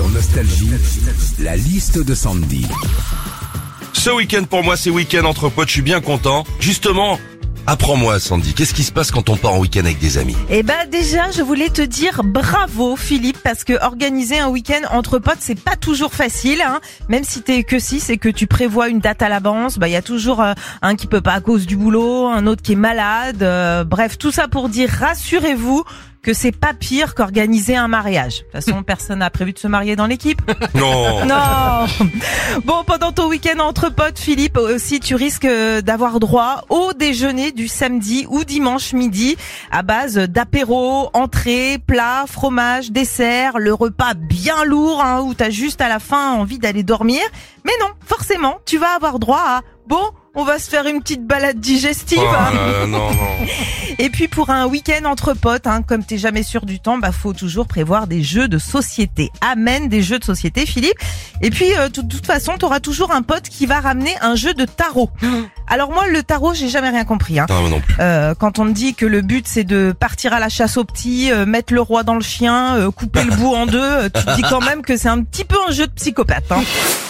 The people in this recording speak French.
Sur Nostalgie, la liste de Sandy. Ce week-end pour moi, c'est week-end entre potes, je suis bien content. Justement, apprends-moi Sandy, qu'est-ce qui se passe quand on part en week-end avec des amis? Eh ben déjà, je voulais te dire bravo Philippe parce que organiser un week-end entre potes, c'est pas toujours facile. Hein. Même si t'es que 6 et que tu prévois une date à l'avance, bah il y a toujours euh, un qui peut pas à cause du boulot, un autre qui est malade. euh, bref, tout ça pour dire rassurez-vous que c'est pas pire qu'organiser un mariage. De toute façon, personne n'a prévu de se marier dans l'équipe. Non Non. Bon, pendant ton week-end entre potes, Philippe, aussi, tu risques euh, d'avoir droit au déjeuner du samedi ou dimanche midi à base d'apéro, entrée, plat, fromage, dessert, le repas bien lourd hein, où t'as juste à la fin envie d'aller dormir. Mais non, forcément, tu vas avoir droit à bon. On va se faire une petite balade digestive. Oh hein. non, non. Et puis pour un week-end entre potes, hein, comme t'es jamais sûr du temps, bah faut toujours prévoir des jeux de société. Amène des jeux de société, Philippe. Et puis euh, de toute façon, t'auras toujours un pote qui va ramener un jeu de tarot. Alors moi, le tarot, j'ai jamais rien compris. Hein. Non, moi non plus. Euh, quand on te dit que le but c'est de partir à la chasse aux petits, euh, mettre le roi dans le chien, euh, couper le bout en deux, euh, tu te dis quand même que c'est un petit peu un jeu de psychopathe. Hein.